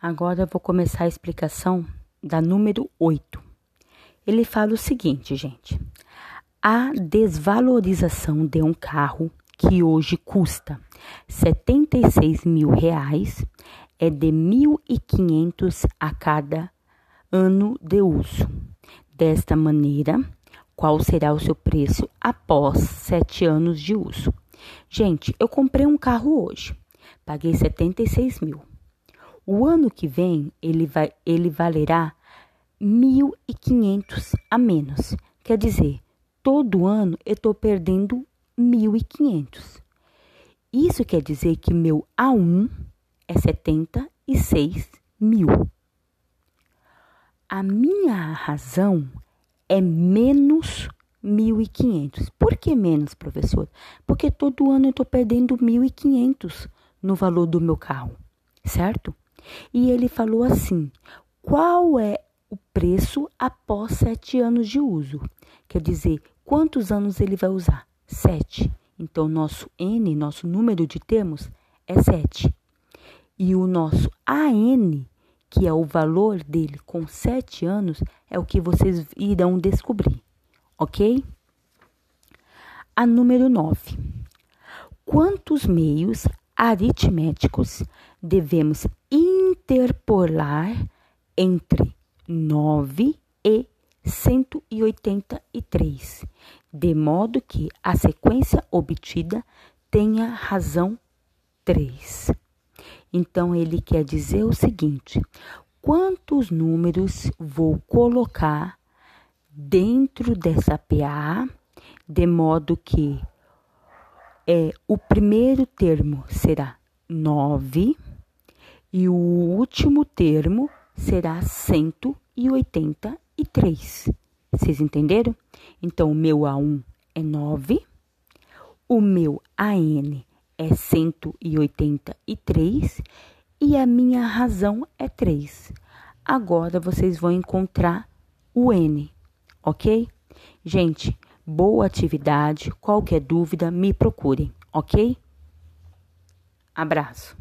Agora eu vou começar a explicação da número 8. Ele fala o seguinte, gente: a desvalorização de um carro que hoje custa 76 mil reais é de 1.500 a cada ano de uso. Desta maneira, qual será o seu preço após sete anos de uso? Gente, eu comprei um carro hoje, paguei 76 mil. O ano que vem ele, vai, ele valerá 1.500 a menos. Quer dizer, todo ano eu estou perdendo 1.500. Isso quer dizer que meu A1 é 76 mil. A minha razão é menos 1.500. Por que menos, professor? Porque todo ano eu estou perdendo 1.500 no valor do meu carro, certo? E ele falou assim: qual é o preço após sete anos de uso? Quer dizer, quantos anos ele vai usar? Sete. Então, nosso N, nosso número de termos, é sete. E o nosso AN, que é o valor dele com sete anos, é o que vocês irão descobrir, ok? A número 9. Quantos meios aritméticos devemos interpolar entre 9 e 183, de modo que a sequência obtida tenha razão 3. Então, ele quer dizer o seguinte: quantos números vou colocar dentro dessa PA, de modo que é, o primeiro termo será 9 e o último termo será 183. Vocês entenderam? Então, o meu A1 é 9, o meu AN é 183 e a minha razão é 3. Agora vocês vão encontrar o N, ok? Gente, Boa atividade. Qualquer dúvida, me procurem, ok? Abraço.